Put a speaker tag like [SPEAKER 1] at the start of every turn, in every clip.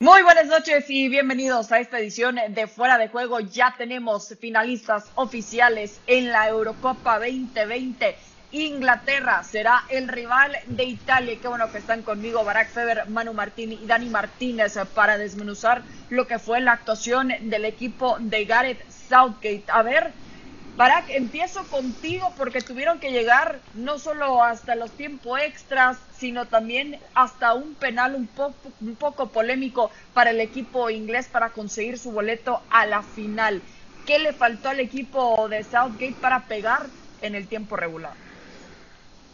[SPEAKER 1] Muy buenas noches y bienvenidos a esta edición de Fuera de Juego. Ya tenemos finalistas oficiales en la Eurocopa 2020. Inglaterra será el rival de Italia. Qué bueno que están conmigo Barack Feber, Manu Martín y Dani Martínez para desmenuzar lo que fue la actuación del equipo de Gareth Southgate. A ver, Barak, empiezo contigo porque tuvieron que llegar no solo hasta los tiempos extras, sino también hasta un penal un poco, un poco polémico para el equipo inglés para conseguir su boleto a la final. ¿Qué le faltó al equipo de Southgate para pegar en el tiempo regular?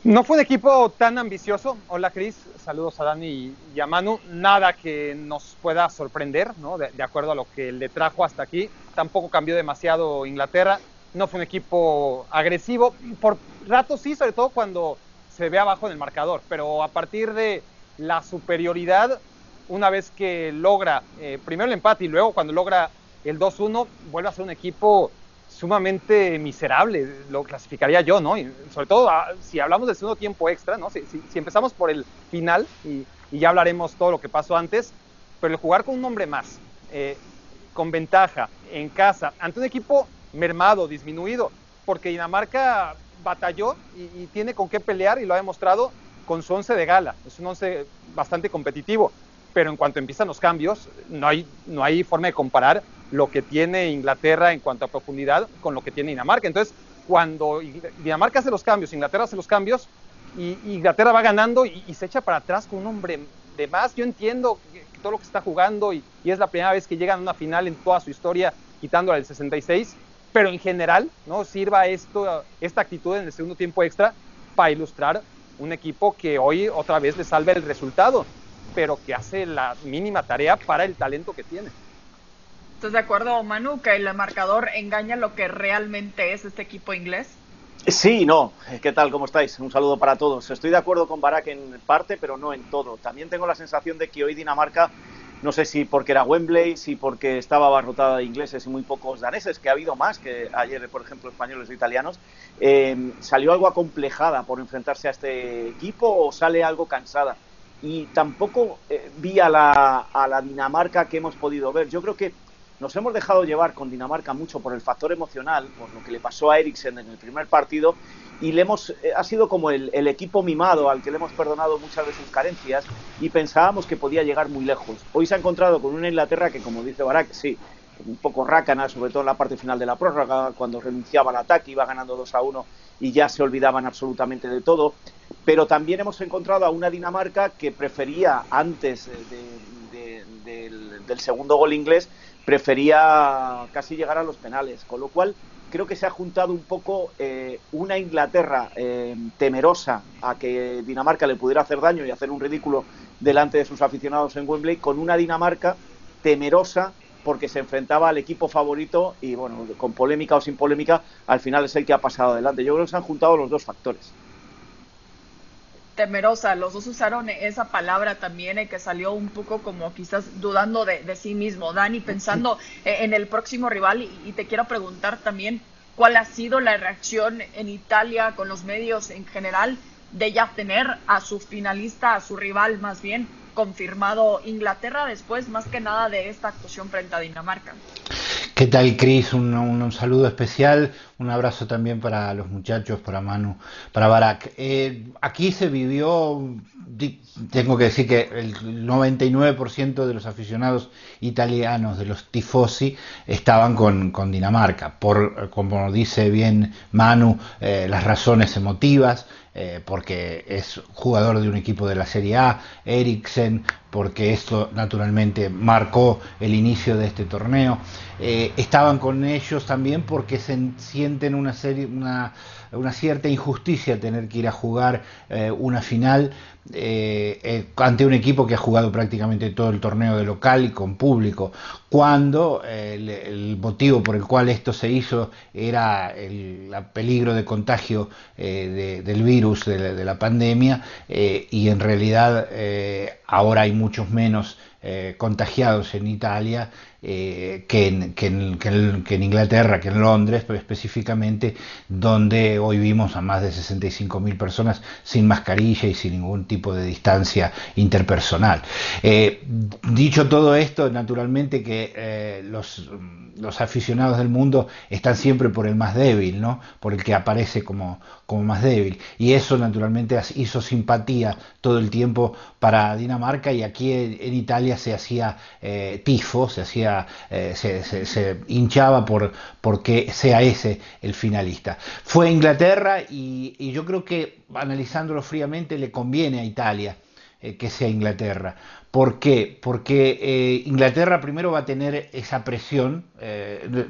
[SPEAKER 2] No fue un equipo tan ambicioso. Hola Cris, saludos a Dani y a Manu. Nada que nos pueda sorprender, ¿no? de acuerdo a lo que le trajo hasta aquí. Tampoco cambió demasiado Inglaterra no fue un equipo agresivo, por rato sí, sobre todo cuando se ve abajo en el marcador, pero a partir de la superioridad, una vez que logra eh, primero el empate y luego cuando logra el 2-1, vuelve a ser un equipo sumamente miserable, lo clasificaría yo, ¿no? Y sobre todo ah, si hablamos del segundo tiempo extra, ¿no? Si, empezamos por el final, y, ya hablaremos todo lo que pasó antes, pero el jugar con un hombre más, eh, con ventaja, en casa, ante un equipo mermado, disminuido, porque Dinamarca batalló y, tiene con qué pelear y lo ha demostrado con su once de gala. Es un once bastante competitivo, pero en cuanto empiezan los cambios, no hay, no hay forma de comparar lo que tiene Inglaterra en cuanto a profundidad con lo que tiene Dinamarca. Entonces, cuando Dinamarca hace los cambios, Inglaterra hace los cambios, y Inglaterra va ganando y, se echa para atrás con un hombre de más. Yo entiendo todo lo que está jugando y, es la primera vez que llegan a una final en toda su historia, quitándola del 66, pero en general, ¿no? Sirva esto, esta actitud en el segundo tiempo extra para ilustrar un equipo que hoy otra vez le salve el resultado, pero que hace la mínima tarea para el talento que tiene.
[SPEAKER 1] ¿Estás de acuerdo, Manu, que el marcador engaña lo que realmente es este equipo inglés?
[SPEAKER 3] Sí, no. ¿Qué tal? ¿Cómo estáis? Un saludo para todos. Estoy de acuerdo con Barak en parte, pero no en todo. También tengo la sensación de que hoy Dinamarca no sé si porque era Wembley, si porque estaba abarrotada de ingleses y muy pocos daneses, que ha habido más que ayer, por ejemplo, españoles e italianos, eh, salió algo acomplejada por enfrentarse a este equipo o sale algo cansada. Y tampoco eh, vi a la, a la Dinamarca que hemos podido ver. Yo creo que nos hemos dejado llevar con Dinamarca mucho por el factor emocional, por lo que le pasó a Eriksen en el primer partido, y le hemos, eh, ha sido como el, equipo mimado al que le hemos perdonado muchas de sus carencias y pensábamos que podía llegar muy lejos. Hoy se ha encontrado con una Inglaterra que, como dice Barak, sí, un poco rácana, sobre todo en la parte final de la prórroga, cuando renunciaba al ataque, iba ganando 2 a 1 y ya se olvidaban absolutamente de todo. Pero también hemos encontrado a una Dinamarca que prefería, antes del, del segundo gol inglés, prefería casi llegar a los penales, con lo cual creo que se ha juntado un poco eh, una Inglaterra eh, temerosa a que Dinamarca le pudiera hacer daño y hacer un ridículo delante de sus aficionados en Wembley, con una Dinamarca temerosa porque se enfrentaba al equipo favorito y bueno, con polémica o sin polémica, al final es el que ha pasado adelante. Yo creo que se han juntado los dos factores
[SPEAKER 1] temerosa. Los dos usaron esa palabra también eh, que salió un poco como quizás dudando de, sí mismo. Dani, pensando eh, en el próximo rival y, te quiero preguntar también cuál ha sido la reacción en Italia con los medios en general de ya tener a su finalista, a su rival más bien confirmado Inglaterra después más que nada de esta actuación frente a Dinamarca.
[SPEAKER 4] ¿Qué tal, Cris? Un, saludo especial, un abrazo también para los muchachos, para Manu, para Barak. Eh, aquí se vivió, tengo que decir que el 99% de los aficionados italianos, de los tifosi, estaban con, Dinamarca, por, como dice bien Manu, eh, las razones emotivas, eh, porque es jugador de un equipo de la Serie A, Eriksen, porque esto naturalmente marcó el inicio de este torneo. Eh, estaban con ellos también porque se sienten una, serie, una, una cierta injusticia tener que ir a jugar eh, una final ante un equipo que ha jugado prácticamente todo el torneo de local y con público, cuando el, motivo por el cual esto se hizo era el peligro de contagio del virus, de la, de la pandemia, y en realidad ahora hay muchos menos eh, contagiados en Italia eh, que, en, que, en, Inglaterra, que en Londres, pero específicamente donde hoy vimos a más de 65.000 personas sin mascarilla y sin ningún tipo de distancia interpersonal. Eh, dicho todo esto, naturalmente que los, los, aficionados del mundo están siempre por el más débil, ¿no? por el que aparece como, como más débil. Y eso naturalmente hizo simpatía todo el tiempo para Dinamarca y aquí en, Italia se hacía tifo, se hacía eh, se, hinchaba por, que sea ese el finalista. Fue Inglaterra y, yo creo que analizándolo fríamente le conviene a Italia eh, que sea Inglaterra. ¿Por qué? Porque eh, Inglaterra primero va a tener esa presión,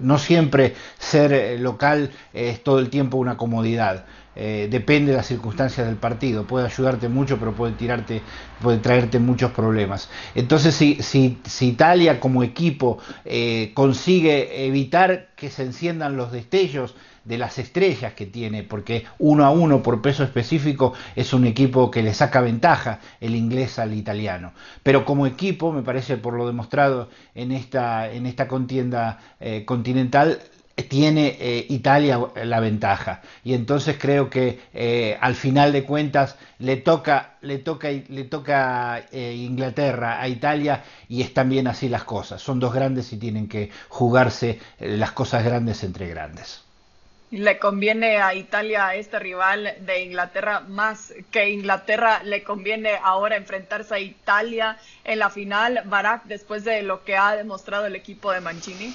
[SPEAKER 4] no siempre ser local es todo el tiempo una comodidad. Eh, depende de las circunstancias del partido, puede ayudarte mucho, pero puede tirarte, puede traerte muchos problemas. Entonces, si, si, Italia como equipo eh, consigue evitar que se enciendan los destellos de las estrellas que tiene, porque uno a uno por peso específico es un equipo que le saca ventaja el inglés al italiano. Pero como equipo, me parece por lo demostrado en esta, en esta contienda eh, continental, tiene eh, Italia la ventaja. Y entonces creo que eh, al final de cuentas le toca le toca le toca eh, Inglaterra a Italia y están bien así las cosas. Son dos grandes y tienen que jugarse las cosas grandes entre grandes
[SPEAKER 1] le conviene a Italia este rival de Inglaterra más que Inglaterra le conviene ahora enfrentarse a Italia en la final Barak después de lo que ha demostrado el equipo de Mancini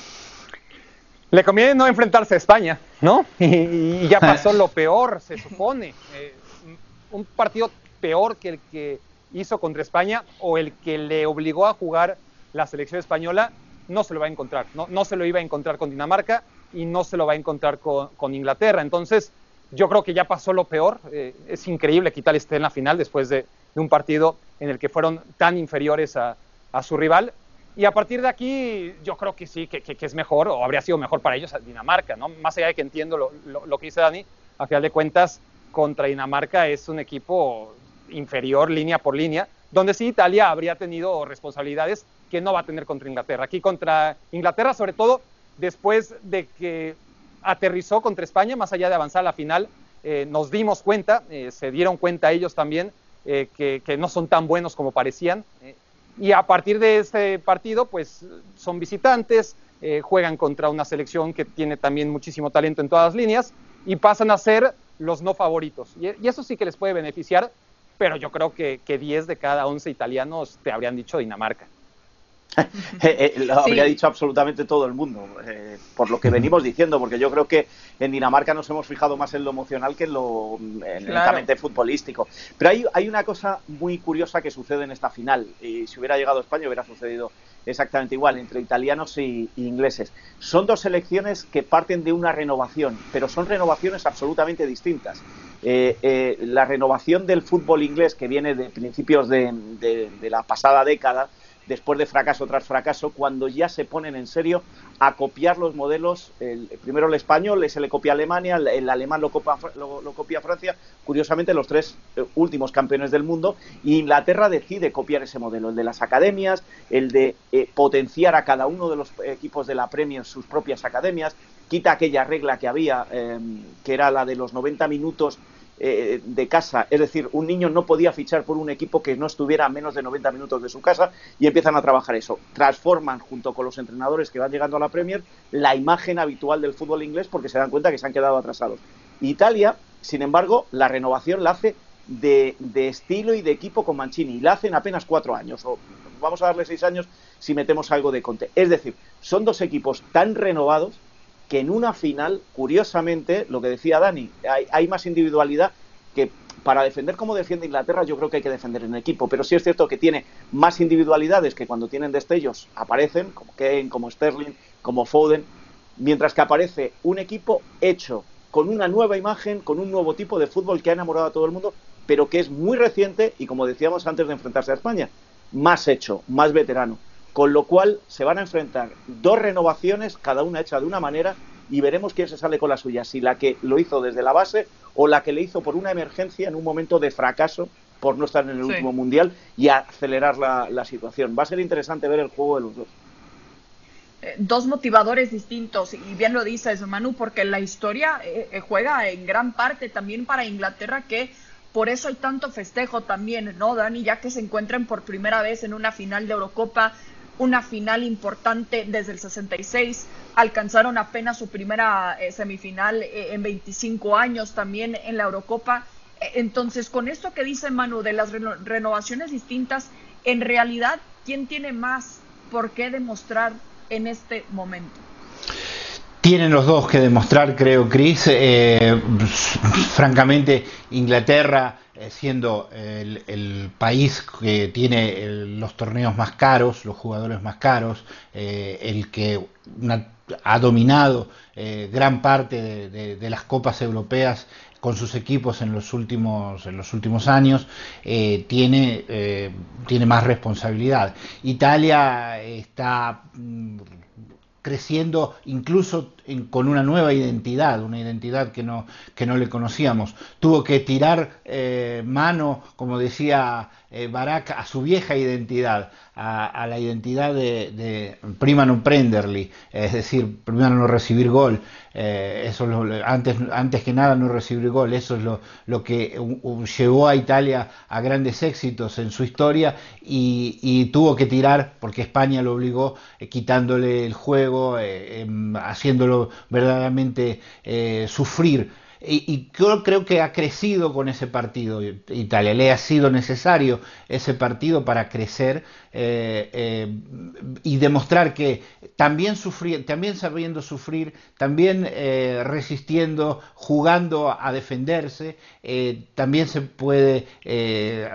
[SPEAKER 2] le conviene no enfrentarse a España, ¿no? Y, ya pasó lo peor, se supone. Eh, un partido peor que el que hizo contra España o el que le obligó a jugar la selección española, no se lo va a encontrar. No, no se lo iba a encontrar con Dinamarca y no se lo va a encontrar con, Inglaterra. Entonces, yo creo que ya pasó lo peor. Eh, es increíble que Italia esté en la final después de, un partido en el que fueron tan inferiores a, a su rival y a partir de aquí, yo creo que sí, que, es mejor, o habría sido mejor para ellos Dinamarca, ¿no? Más allá de que entiendo lo, que dice Dani, a final de cuentas, contra Dinamarca es un equipo inferior línea por línea, donde sí Italia habría tenido responsabilidades que no va a tener contra Inglaterra. Aquí contra Inglaterra, sobre todo después de que aterrizó contra España, más allá de avanzar a la final, eh, nos dimos cuenta, eh, se dieron cuenta ellos también, eh, que, no son tan buenos como parecían. Y a partir de este partido, pues son visitantes, juegan contra una selección que tiene también muchísimo talento en todas las líneas y pasan a ser los no favoritos. Y, eso sí que les puede beneficiar, pero yo creo que, que 10 de cada 11 italianos te habrían dicho Dinamarca.
[SPEAKER 3] Eh, eh, lo habría dicho absolutamente todo el mundo, eh, por lo que venimos diciendo, porque yo creo que en Dinamarca nos hemos fijado más en lo emocional que en lo en futbolístico. Pero hay, hay una cosa muy curiosa que sucede en esta final, y si hubiera llegado a España hubiera sucedido exactamente igual, entre italianos y, ingleses. Son dos selecciones que parten de una renovación, pero son renovaciones absolutamente distintas. la renovación del fútbol inglés que viene de principios de la pasada década, después de fracaso tras fracaso, cuando ya se ponen en serio a copiar los modelos, el, primero el español, se le copia Alemania, el, alemán lo, lo, copia Francia, curiosamente los tres eh, últimos campeones del mundo, y Inglaterra decide copiar ese modelo, el de las academias, el de eh, potenciar a cada uno de los equipos de la Premier sus propias academias, quita aquella regla que había, em, que era la de los 90 minutos eh, de casa. Es decir, un niño no podía fichar por un equipo que no estuviera a menos de 90 minutos de su casa y empiezan a trabajar eso. Transforman, junto con los entrenadores que van llegando a la Premier, la imagen habitual del fútbol inglés porque se dan cuenta que se han quedado atrasados. Italia, sin embargo, la renovación la hace de, estilo y de equipo con Mancini y la hacen apenas cuatro años. O vamos a darle seis años si metemos algo de Conte. Es decir, son dos equipos tan renovados que en una final, curiosamente, lo que decía Dani, hay, más individualidad que para defender como defiende Inglaterra, yo creo que hay que defender en equipo, pero sí es cierto que tiene más individualidades que cuando tienen destellos aparecen, como Kane, como Sterling, como Foden, mientras que aparece un equipo hecho con una nueva imagen, con un nuevo tipo de fútbol que ha enamorado a todo el mundo, pero que es muy reciente y, como decíamos antes de enfrentarse a España, más hecho, más veterano. Con lo cual se van a enfrentar dos renovaciones, cada una hecha de una manera, y veremos quién se sale con la suya, si la que lo hizo desde la base o la que le hizo por una emergencia en un momento de fracaso por no estar en el último mundial y acelerar la, situación. Va a ser interesante ver el juego de los dos
[SPEAKER 1] eh, dos motivadores distintos, y bien lo dices, Manu, porque la historia eh, juega en gran parte también para Inglaterra, que por eso hay tanto festejo también, ¿no, Dani? Ya que se encuentran por primera vez en una final de Eurocopa, una final importante desde el 66, alcanzaron apenas su primera eh, semifinal eh, en 25 años también en la Eurocopa. E, entonces, con esto que dice Manu de las renovaciones distintas, en realidad, ¿quién tiene más por qué demostrar en este momento?
[SPEAKER 4] Tienen los dos que demostrar, creo, Chris. Eh, francamente, Inglaterra, eh, siendo el, país que tiene los torneos más caros, los jugadores más caros, eh, el que ha dominado gran parte de, las copas europeas con sus equipos en los últimos, en los últimos años, tiene, tiene más responsabilidad. Italia está mm, creciendo incluso con una nueva identidad, una identidad que no, que no le conocíamos. Tuvo que tirar eh, mano, como decía eh, Barak, a su vieja identidad, a, la identidad de, prima no prenderli, es decir, primero no recibir gol, eh, eso antes, antes que nada no recibir gol, eso es lo, lo que llevó a Italia a grandes éxitos en su historia y, tuvo que tirar, porque España lo obligó, quitándole el juego, em, haciéndolo verdaderamente eh, sufrir. Y, yo creo que ha crecido con ese partido Italia. Le ha sido necesario ese partido para crecer eh, eh, y demostrar que también, sufrir, también sabiendo sufrir, también resistiendo, jugando a defenderse, también se puede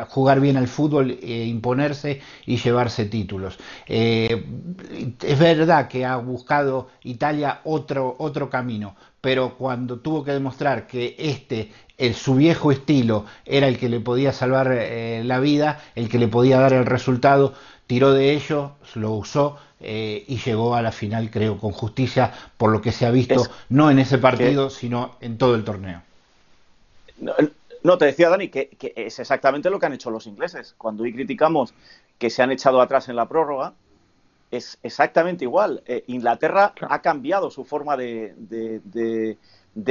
[SPEAKER 4] jugar bien al fútbol, imponerse y llevarse títulos. es verdad que ha buscado Italia otro, otro camino, pero cuando tuvo que demostrar que este, el, su viejo estilo, era el que le podía salvar eh, la vida, el que le podía dar el resultado, tiró de ello, lo usó eh, y llegó a la final, creo, con justicia, por lo que se ha visto, no en ese partido, sino en todo el torneo.
[SPEAKER 3] No, te decía Dani que, que, es exactamente lo que han hecho los ingleses. Cuando hoy criticamos que se han echado atrás en la prórroga, es exactamente igual. Eh, Inglaterra ha cambiado su forma de, de,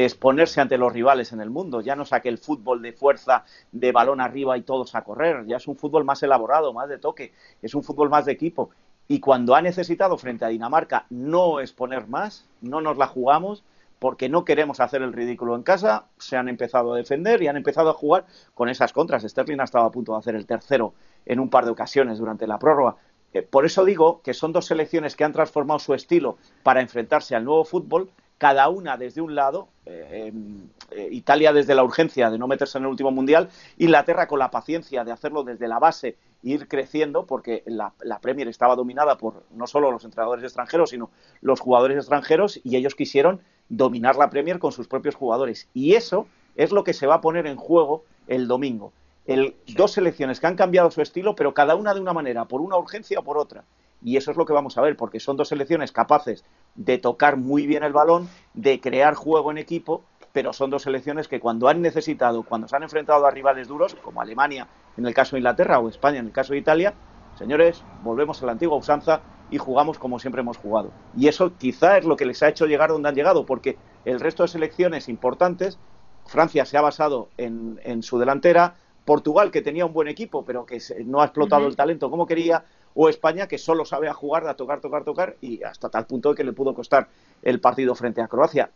[SPEAKER 3] exponerse ante los rivales en el mundo. Ya no es aquel fútbol de fuerza, de balón arriba y todos a correr. Ya es un fútbol más elaborado, más de toque. Es un fútbol más de equipo. Y cuando ha necesitado frente a Dinamarca no exponer más, no nos la jugamos porque no queremos hacer el ridículo en casa, se han empezado a defender y han empezado a jugar con esas contras. Sterling ha estado a punto de hacer el tercero en un par de ocasiones durante la prórroga. Eh, por eso digo que son dos selecciones que han transformado su estilo para enfrentarse al nuevo fútbol, cada una desde un lado, eh, em, eh, Italia desde la urgencia de no meterse en el último mundial, Inglaterra con la paciencia de hacerlo desde la base e ir creciendo, porque la, la, Premier estaba dominada por no solo los entrenadores extranjeros, sino los jugadores extranjeros, y ellos quisieron dominar la Premier con sus propios jugadores. Y eso es lo que se va a poner en juego el domingo el, dos selecciones que han cambiado su estilo, pero cada una de una manera, por una urgencia o por otra. Y eso es lo que vamos a ver, porque son dos selecciones capaces de tocar muy bien el balón, de crear juego en equipo, pero son dos selecciones que cuando han necesitado, cuando se han enfrentado a rivales duros, como Alemania en el caso de Inglaterra o España en el caso de Italia, señores, volvemos a la antigua usanza y jugamos como siempre hemos jugado. Y eso quizá es lo que les ha hecho llegar donde han llegado, porque el resto de selecciones importantes, Francia se ha basado en, en su delantera, Portugal, que tenía un buen equipo, pero que no ha explotado el talento como quería, o España, que solo sabe a jugar, a tocar, tocar, tocar, y hasta tal punto de que le pudo costar el partido frente a Croacia.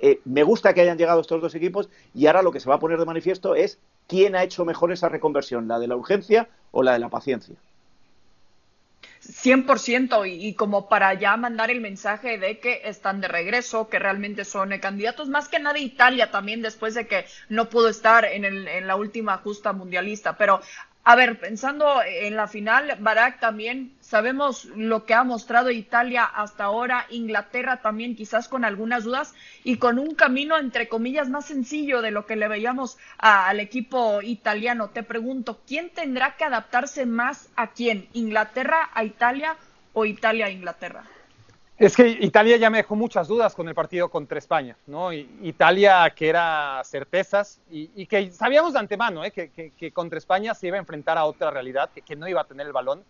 [SPEAKER 3] Eh, me gusta que hayan llegado estos dos equipos y ahora lo que se va a poner de manifiesto es quién ha hecho mejor esa reconversión, la de la urgencia o la de la paciencia.
[SPEAKER 1] 100% y, y, como para ya mandar el mensaje de que están de regreso, que realmente son candidatos, más que nada Italia también después de que no pudo estar en, el, en la última justa mundialista. Pero a ver, pensando en la final, Barak también sabemos lo que ha mostrado Italia hasta ahora, Inglaterra también quizás con algunas dudas y con un camino entre comillas más sencillo de lo que le veíamos al equipo italiano. Te pregunto, ¿quién tendrá que adaptarse más a quién? ¿Inglaterra a Italia o Italia a Inglaterra?
[SPEAKER 2] Es que Italia ya me dejó muchas dudas con el partido contra España, ¿no? Italia que era certezas y, que sabíamos de antemano ¿eh? que, contra España se iba a enfrentar a otra realidad, que, no iba a tener el balón,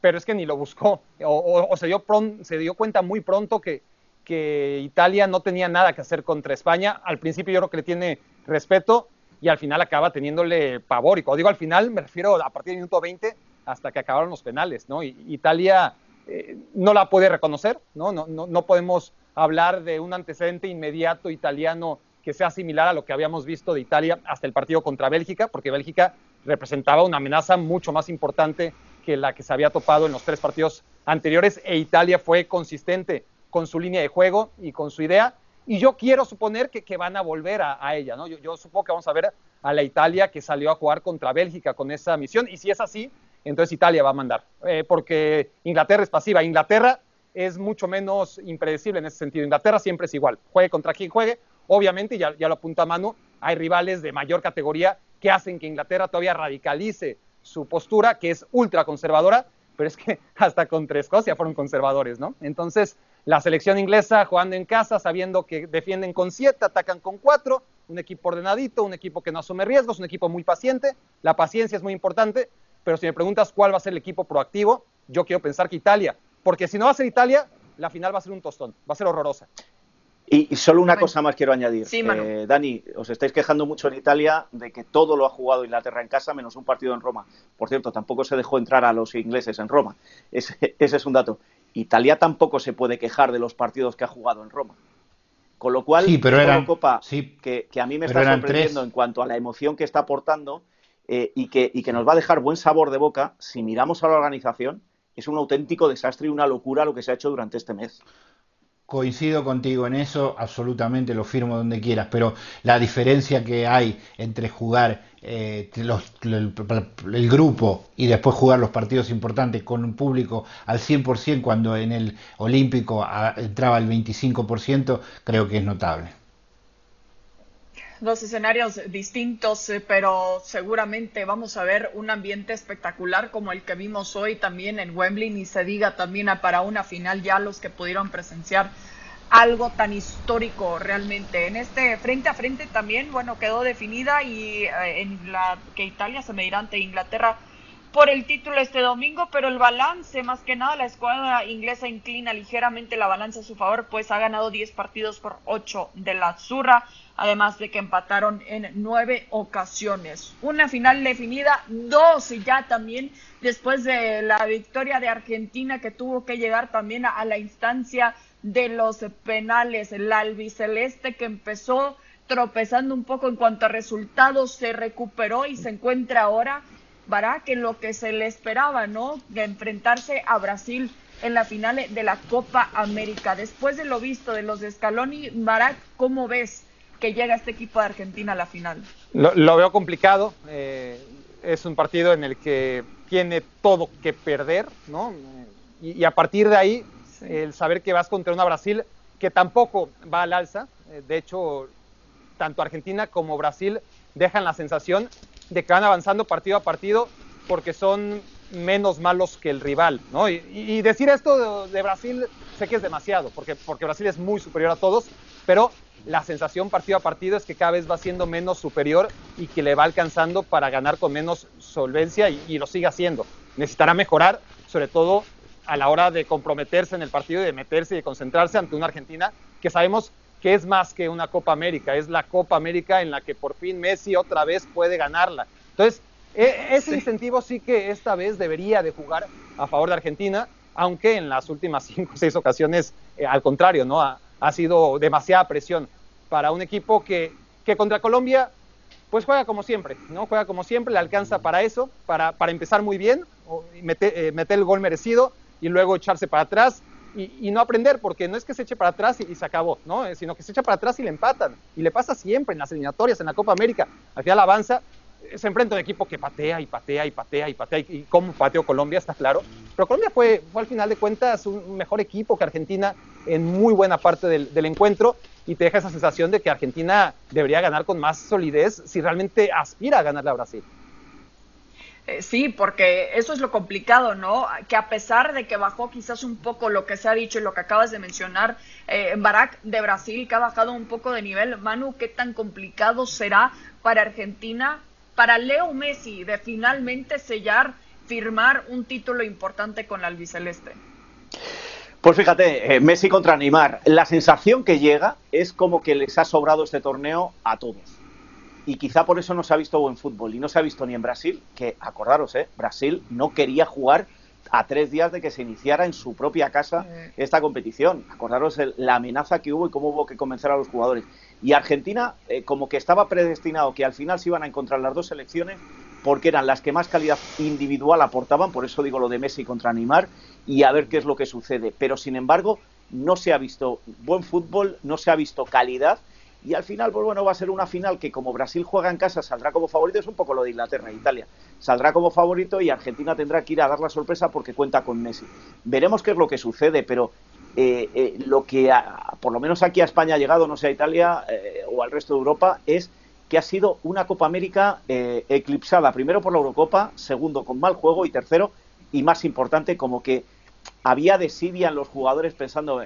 [SPEAKER 2] pero es que ni lo buscó, o, se, dio se dio cuenta muy pronto que, que Italia no tenía nada que hacer contra España. Al principio yo creo que le tiene respeto y al final acaba teniéndole pavor. Y cuando digo al final, me refiero a partir del minuto 20 hasta que acabaron los penales, ¿no? Italia eh, no la puede reconocer, ¿no? No, ¿no? podemos hablar de un antecedente inmediato italiano que sea similar a lo que habíamos visto de Italia hasta el partido contra Bélgica, porque Bélgica representaba una amenaza mucho más importante que la que se había topado en los tres partidos anteriores e Italia fue consistente con su línea de juego y con su idea y yo quiero suponer que, que van a volver a, ella, ¿no? Yo, yo, supongo que vamos a ver a la Italia que salió a jugar contra Bélgica con esa misión, y si es así, entonces Italia va a mandar, eh, porque Inglaterra es pasiva. Inglaterra es mucho menos impredecible en ese sentido. Inglaterra siempre es igual, juegue contra quien juegue. Obviamente, ya, ya lo apunta a mano, hay rivales de mayor categoría que hacen que Inglaterra todavía radicalice su postura, que es ultra conservadora, pero es que hasta contra Escocia fueron conservadores, ¿no? Entonces, la selección inglesa jugando en casa, sabiendo que defienden con siete, atacan con cuatro, un equipo ordenadito, un equipo que no asume riesgos, un equipo muy paciente. La paciencia es muy importante, pero si me preguntas cuál va a ser el equipo proactivo, yo quiero pensar que Italia, porque si no va a ser Italia, la final va a ser un tostón, va a ser horrorosa.
[SPEAKER 3] Y, solo una cosa más quiero añadir. Eh, Dani, os estáis quejando mucho en Italia de que todo lo ha jugado Inglaterra en casa menos un partido en Roma. Por cierto, tampoco se dejó entrar a los ingleses en Roma. Ese, es un dato. Italia tampoco se puede quejar de los partidos que ha jugado en Roma. Con lo cual,
[SPEAKER 4] sí, pero
[SPEAKER 3] era Copa que, a mí me está sorprendiendo en cuanto a la emoción que está aportando eh, y, que, y que nos va a dejar buen sabor de boca si miramos a la organización. Es un auténtico desastre y una locura lo que se ha hecho durante este mes.
[SPEAKER 4] Coincido contigo en eso, absolutamente lo firmo donde quieras, pero la diferencia que hay entre jugar eh, el, grupo y después jugar los partidos importantes con un público al 100% cuando en el Olímpico entraba el 25%, creo que es notable.
[SPEAKER 1] Dos escenarios distintos, eh, pero seguramente vamos a ver un ambiente espectacular como el que vimos hoy también en Wembley, ni se diga también para una final ya los que pudieron presenciar algo tan histórico realmente. En este frente a frente también, bueno, quedó definida y eh, en la que Italia se medirá ante Inglaterra por el título este domingo, pero el balance, más que nada, la escuadra inglesa inclina ligeramente la balanza a su favor, pues ha ganado 10 partidos por 8 de la Zurra, además de que empataron en 9 ocasiones. Una final definida, dos ya también, después de la victoria de Argentina que tuvo que llegar también a la instancia de los penales. El albiceleste que empezó tropezando un poco en cuanto a resultados se recuperó y se encuentra ahora Barak en lo que se le esperaba, ¿no? De enfrentarse a Brasil en la final de la Copa América. Después de lo visto de los de Scaloni, Barak, ¿cómo ves que llega este equipo de Argentina a la final?
[SPEAKER 2] Lo, veo complicado. Eh, es un partido en el que tiene todo que perder, ¿no? y a partir de ahí el saber que vas contra una Brasil que tampoco va al alza. Eh, de hecho, tanto Argentina como Brasil dejan la sensación de que van avanzando partido a partido porque son menos malos que el rival, ¿no? Y, decir esto de, Brasil sé que es demasiado, porque, porque Brasil es muy superior a todos, pero la sensación partido a partido es que cada vez va siendo menos superior y que le va alcanzando para ganar con menos solvencia y, y lo sigue haciendo. Necesitará mejorar, sobre todo a la hora de comprometerse en el partido y de meterse y de concentrarse ante una Argentina que sabemos que es más que una Copa América, es la Copa América en la que por fin Messi otra vez puede ganarla. Entonces, e, ese incentivo sí que esta vez debería de jugar a favor de Argentina, aunque en las últimas cinco o seis ocasiones, eh, al contrario, ¿no? Ha, sido demasiada presión para un equipo que, que contra Colombia pues juega como siempre, ¿no? Juega como siempre, le alcanza para eso, para, para empezar muy bien, meter, eh, meter el gol merecido, y luego echarse para atrás y, no aprender, porque no es que se eche para atrás y, se acabó, ¿no? Eh, sino que se echa para atrás y le empatan. Y le pasa siempre en las eliminatorias, en la Copa América. Al final avanza, se enfrenta a un equipo que patea y patea y patea y patea. Y, como pateó Colombia, está claro. Pero Colombia fue, fue al final de cuentas un mejor equipo que Argentina en muy buena parte del, del encuentro y te deja esa sensación de que Argentina debería ganar con más solidez si realmente aspira a ganarle a Brasil.
[SPEAKER 1] Eh, sí, porque eso es lo complicado, ¿no? Que a pesar de que bajó quizás un poco lo que se ha dicho y lo que acabas de mencionar, eh, Barak de Brasil, que ha bajado un poco de nivel, Manu, ¿qué tan complicado será para Argentina, para Leo Messi, de finalmente sellar, firmar un título importante con la albiceleste?
[SPEAKER 3] Pues fíjate, eh, Messi contra Neymar, la sensación que llega es como que les ha sobrado este torneo a todos y quizá por eso no se ha visto buen fútbol y no se ha visto ni en Brasil, que acordaros, ¿eh? Brasil no quería jugar a tres días de que se iniciara en su propia casa esta competición. Acordaros la amenaza que hubo y cómo hubo que convencer a los jugadores. Y Argentina, eh, como que estaba predestinado que al final se iban a encontrar las dos selecciones, porque eran las que más calidad individual aportaban, por eso digo lo de Messi contra Neymar, y a ver qué es lo que sucede. Pero sin embargo, no se ha visto buen fútbol, no se ha visto calidad y al final, pues bueno, va a ser una final que como Brasil juega en casa saldrá como favorito, es un poco lo de Inglaterra e Italia. Saldrá como favorito y Argentina tendrá que ir a dar la sorpresa porque cuenta con Messi. Veremos qué es lo que sucede, pero eh, eh, lo que por lo menos aquí a España ha llegado, no sé a Italia eh, o al resto de Europa, es que ha sido una Copa América eclipsada, primero por la Eurocopa, segundo con mal juego y tercero, y más importante, como que había desidia en los jugadores pensando,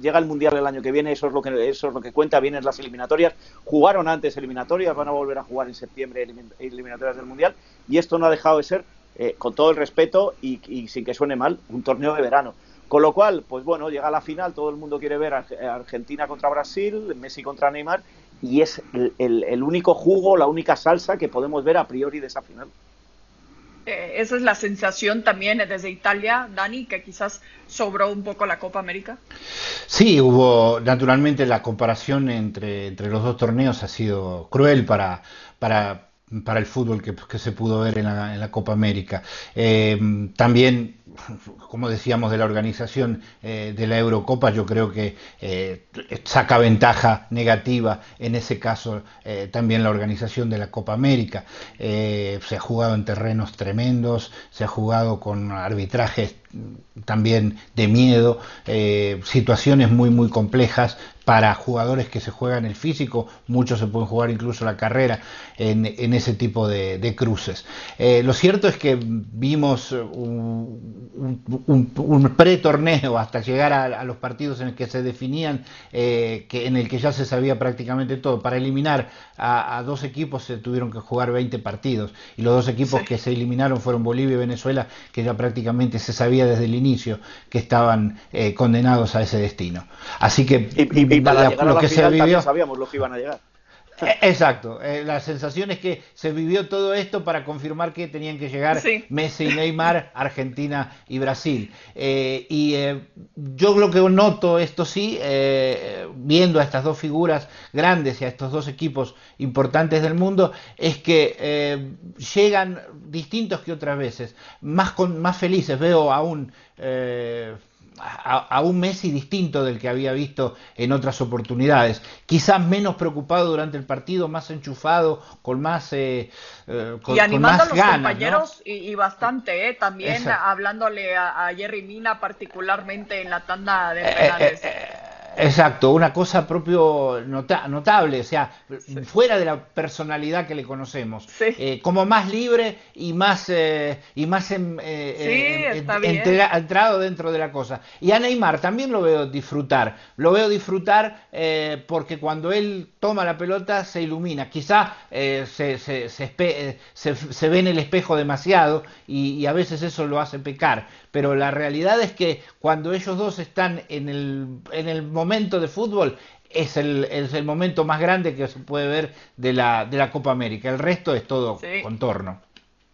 [SPEAKER 3] llega el Mundial el año que viene, eso es lo que, eso es lo que cuenta, vienen las eliminatorias, jugaron antes eliminatorias, van a volver a jugar en septiembre eliminatorias del Mundial, y esto no ha dejado de ser, eh, con todo el respeto y, sin que suene mal, un torneo de verano. Con lo cual, pues bueno, llega la final, todo el mundo quiere ver a Argentina contra Brasil, Messi contra Neymar, y es el único jugo, la única salsa que podemos ver a priori de esa final.
[SPEAKER 1] Eh, esa es la sensación también desde Italia, Dani, que quizás sobró un poco la Copa América.
[SPEAKER 4] Sí, hubo naturalmente la comparación entre, entre los dos torneos ha sido cruel para, para, para el fútbol que, que, se pudo ver en la, en la Copa América. Eh, también como decíamos, de la organización eh, de la Eurocopa, yo creo que eh, saca ventaja negativa en ese caso eh, también la organización de la Copa América. se ha jugado en terrenos tremendos, se ha jugado con arbitrajes también de miedo, situaciones muy muy complejas para jugadores que se juegan el físico, muchos se pueden jugar incluso la carrera en, ese tipo de, cruces. lo cierto es que vimos un, un, pre-torneo hasta llegar a, los partidos en el que se definían, eh, que, en el que ya se sabía prácticamente todo. Para eliminar a, dos equipos se tuvieron que jugar 20 partidos y los dos equipos que se eliminaron fueron Bolivia y Venezuela, que ya prácticamente se sabía desde el inicio que estaban eh, condenados a ese destino. Así que
[SPEAKER 3] y, para lo que se vivió, sabíamos lo que iban a llegar.
[SPEAKER 4] Eh, exacto, eh, la sensación es que se vivió todo esto para confirmar que tenían que llegar Messi y Neymar, Argentina y Brasil. Eh, y yo lo que noto, esto sí, viendo a estas dos figuras grandes y a estos dos equipos importantes del mundo, es que llegan distintos que otras veces, más, con, más felices, veo aún a, un Messi distinto del que había visto en otras oportunidades. Quizás menos preocupado durante el partido, más enchufado, con más
[SPEAKER 1] eh, eh con, y animando a los compañeros y, bastante, eh, también hablándole a, Jerry Mina particularmente en la tanda de eh, penales.
[SPEAKER 4] Exacto, una cosa propio notable, o sea, fuera de la personalidad que le conocemos, eh, como más libre y más eh, y más en, eh, entrado dentro de la cosa. Y a Neymar también lo veo disfrutar, lo veo disfrutar porque cuando él toma la pelota se ilumina, quizá se, se, se, ve en el espejo demasiado y a veces eso lo hace pecar, pero la realidad es que cuando ellos dos están en el, en el momento de fútbol, es el, es el momento más grande que se puede ver de la, de la Copa América. El resto es todo contorno.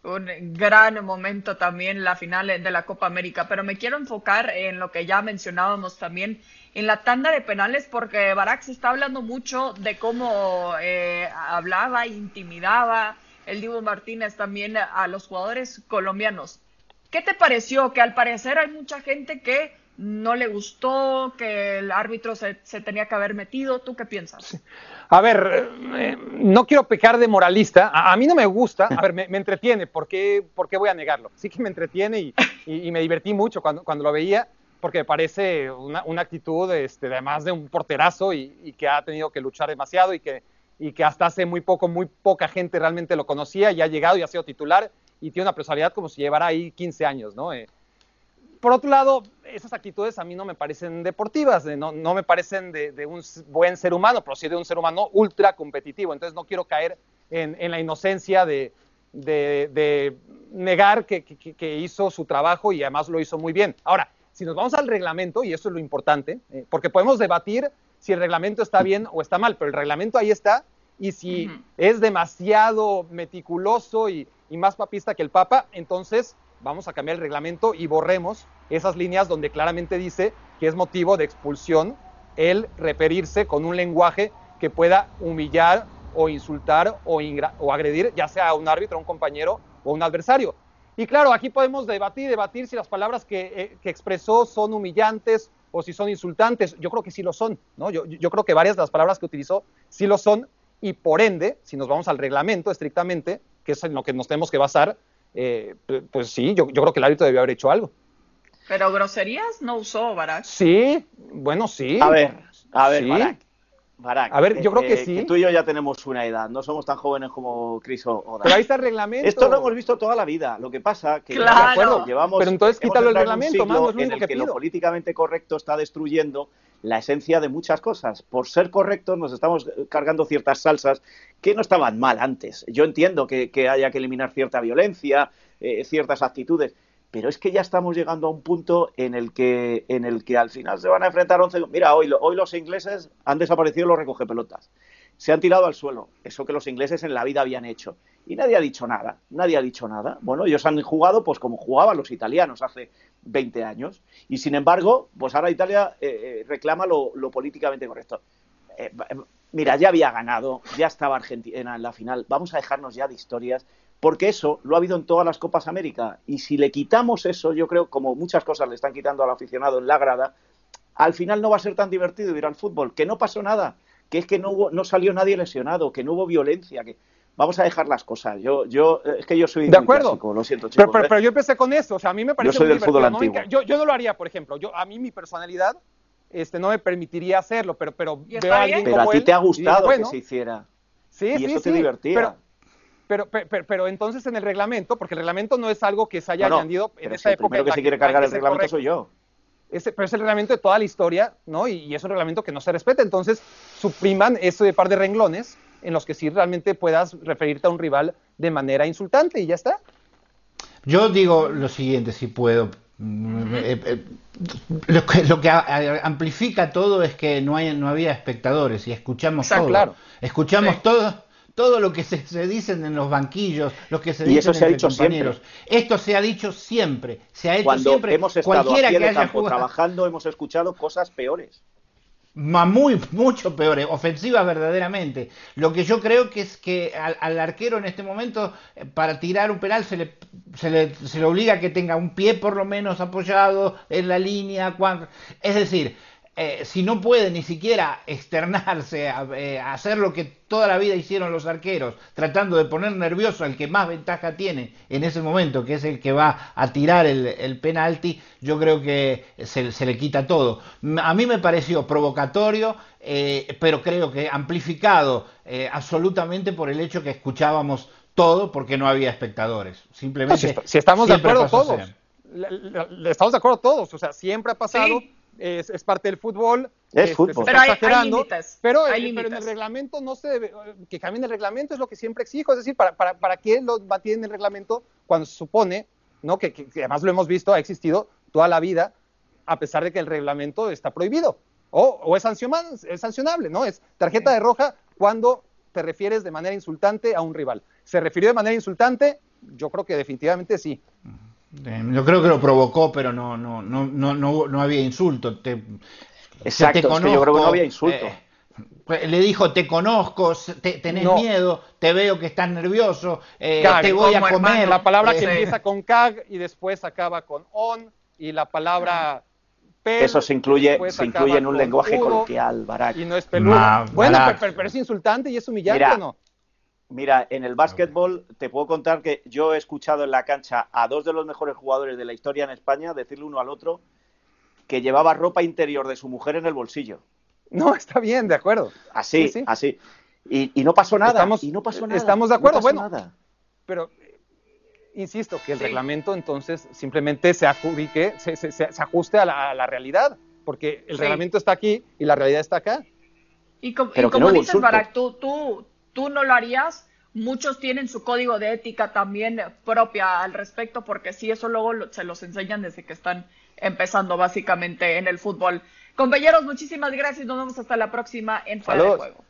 [SPEAKER 1] Un gran momento también la final de la Copa América, pero me quiero enfocar en lo que ya mencionábamos también en la tanda de penales, porque Barak se está hablando mucho de cómo eh, hablaba, intimidaba el Divo Martínez también a los jugadores colombianos. ¿Qué te pareció? Que al parecer hay mucha gente que no le gustó, que el árbitro se, tenía que haber metido. ¿Tú qué piensas?
[SPEAKER 2] A ver, eh, no quiero pecar de moralista. A, mí no me gusta. A ver, me, entretiene. ¿Por qué, ¿Por qué, voy a negarlo? Sí que me entretiene y, me divertí mucho cuando, lo veía, porque me parece una, una actitud, este, además de un porterazo y, que ha tenido que luchar demasiado y que, y que hasta hace muy poco, muy poca gente realmente lo conocía y ha llegado y ha sido titular y tiene una personalidad como si llevara ahí 15 años, ¿no? Eh, por otro lado, esas actitudes a mí no me parecen deportivas, no, no, me parecen de, un buen ser humano, pero sí de un ser humano ultra competitivo. Entonces no quiero caer en, en la inocencia de, de negar que, que, hizo su trabajo y además lo hizo muy bien. Ahora, si nos vamos al reglamento, y eso es lo importante, eh, porque podemos debatir si el reglamento está bien o está mal, pero el reglamento ahí está, y si es demasiado meticuloso y, y más papista que el Papa, entonces vamos a cambiar el reglamento y borremos esas líneas donde claramente dice que es motivo de expulsión el referirse con un lenguaje que pueda humillar o insultar o, o agredir ya sea a un árbitro, a un compañero o a un adversario. Y claro, aquí podemos debatir, debatir si las palabras que, eh, que, expresó son humillantes o si son insultantes. Yo creo que sí lo son, ¿no? Yo, yo, creo que varias de las palabras que utilizó sí lo son y por ende, si nos vamos al reglamento estrictamente, que es en lo que nos tenemos que basar, eh, pues sí, yo, yo creo que el árbitro debió haber hecho algo.
[SPEAKER 1] Pero groserías no usó Barak.
[SPEAKER 2] Sí, bueno, sí.
[SPEAKER 3] A ver, a ver, Barak.
[SPEAKER 2] a ver, yo creo que
[SPEAKER 3] eh,
[SPEAKER 2] sí.
[SPEAKER 3] tú y yo ya tenemos una edad, no somos tan jóvenes como Chris o
[SPEAKER 2] Pero ahí está el reglamento.
[SPEAKER 3] Esto lo hemos visto toda la vida. Lo que pasa que
[SPEAKER 1] claro.
[SPEAKER 3] llevamos.
[SPEAKER 2] Pero entonces quítalo el reglamento, más,
[SPEAKER 3] en el que, lo políticamente correcto está destruyendo la esencia de muchas cosas. Por ser correctos nos estamos cargando ciertas salsas que no estaban mal antes. Yo entiendo que, haya que eliminar cierta violencia, eh, ciertas actitudes, pero es que ya estamos llegando a un punto en el que, en el que al final se van a enfrentar 11. Mira, hoy, hoy los ingleses han desaparecido los recoge pelotas. Se han tirado al suelo, eso que los ingleses en la vida habían hecho. Y nadie ha dicho nada, nadie ha dicho nada. Bueno, ellos han jugado pues como jugaban los italianos hace 20 años. Y sin embargo, pues ahora Italia eh, eh, reclama lo, políticamente correcto. Eh, mira, ya había ganado, ya estaba Argentina en la final. Vamos a dejarnos ya de historias porque eso lo ha habido en todas las Copas América. Y si le quitamos eso, yo creo, como muchas cosas le están quitando al aficionado en la grada, al final no va a ser tan divertido ir al fútbol, que no pasó nada, que es que no, hubo, no salió nadie lesionado, que no hubo violencia, que vamos a dejar las cosas. Yo, yo, es que yo soy
[SPEAKER 2] de acuerdo.
[SPEAKER 3] lo siento, chicos.
[SPEAKER 2] Pero, pero, yo empecé con eso, o sea, a mí me parece
[SPEAKER 3] yo soy del fútbol antiguo.
[SPEAKER 2] Yo, yo, no lo haría, por ejemplo. Yo, a mí mi personalidad este, no me permitiría hacerlo, pero, pero
[SPEAKER 1] veo a alguien
[SPEAKER 3] Pero a ti te ha gustado que se hiciera.
[SPEAKER 2] Sí,
[SPEAKER 3] y
[SPEAKER 2] sí,
[SPEAKER 3] eso
[SPEAKER 2] sí,
[SPEAKER 3] te divertía.
[SPEAKER 2] Pero, pero, pero, entonces en el reglamento, porque el reglamento no es algo que se haya añadido en esa época.
[SPEAKER 3] El primero que se quiere cargar el reglamento soy yo.
[SPEAKER 2] Ese, pero es el reglamento de toda la historia, ¿no? Y, es un reglamento que no se respeta. Entonces, supriman ese par de renglones en los que sí realmente puedas referirte a un rival de manera insultante y ya está.
[SPEAKER 4] Yo digo lo siguiente, si puedo. Eh, eh, lo que, lo que amplifica todo es que no, hay, no había espectadores y escuchamos todo.
[SPEAKER 2] Claro.
[SPEAKER 4] Escuchamos todo todo lo que se, se, dicen en los banquillos, lo que se dicen eso se ha dicho compañeros. Esto se ha dicho siempre, se ha hecho
[SPEAKER 3] Cuando
[SPEAKER 4] siempre.
[SPEAKER 3] hemos estado Cualquiera que haya campo trabajando, hemos escuchado cosas peores.
[SPEAKER 4] Muy, mucho peores, ofensivas verdaderamente. Lo que yo creo que es que al, arquero en este momento, eh, para tirar un penal, se le, se le, se le obliga a que tenga un pie por lo menos apoyado en la línea. Es decir, eh, si no puede ni siquiera externarse eh, a, hacer lo que toda la vida hicieron los arqueros, tratando de poner nervioso al que más ventaja tiene en ese momento, que es el que va a tirar el, penalti, yo creo que se, le quita todo. A mí me pareció provocatorio, eh, pero creo que amplificado absolutamente por el hecho que escuchábamos todo porque no había espectadores. Simplemente.
[SPEAKER 2] si, estamos de acuerdo todos. estamos de acuerdo todos. O sea, siempre ha pasado es, parte del fútbol.
[SPEAKER 3] Es este, fútbol.
[SPEAKER 1] Pero hay, límites.
[SPEAKER 2] Pero, en el reglamento no se debe, que cambien el reglamento es lo que siempre exijo, es decir, ¿para, para, para qué lo mantienen el reglamento cuando se supone, ¿no? Que, además lo hemos visto, ha existido toda la vida, a pesar de que el reglamento está prohibido o, o es, es sancionable, ¿no? Es tarjeta de roja cuando te refieres de manera insultante a un rival. ¿Se refirió de manera insultante? Yo creo que definitivamente sí.
[SPEAKER 4] Eh, yo creo que lo provocó, pero no, no, no, no, no, había insulto. Te,
[SPEAKER 3] Exacto, yo creo que no había insulto. Eh,
[SPEAKER 4] pues, le dijo, te conozco, te, tenés miedo, te veo que estás nervioso, eh, te voy a comer.
[SPEAKER 2] La palabra que empieza con cag y después acaba con on y la palabra
[SPEAKER 3] pel, Eso se incluye, se incluye en un lenguaje coloquial, Barak.
[SPEAKER 2] Y no es peludo. bueno, pero, es insultante y es humillante, ¿no?
[SPEAKER 3] Mira, en el básquetbol te puedo contar que yo he escuchado en la cancha a dos de los mejores jugadores de la historia en España decirle uno al otro que llevaba ropa interior de su mujer en el bolsillo.
[SPEAKER 2] No, está bien, de acuerdo.
[SPEAKER 3] Así, así. Y, no pasó nada.
[SPEAKER 2] Estamos,
[SPEAKER 3] y no pasó nada.
[SPEAKER 2] Estamos de acuerdo, bueno. Pero insisto, que el reglamento entonces simplemente se, adjudique, se, se, ajuste a la, realidad, porque el reglamento está aquí y la realidad está acá.
[SPEAKER 1] Y, como dices, Barak, tú, tú, tú no lo harías, muchos tienen su código de ética también propia al respecto, porque sí, eso luego se los enseñan desde que están empezando básicamente en el fútbol. Compañeros, muchísimas gracias. Nos vemos hasta la próxima en Fuera de Juego.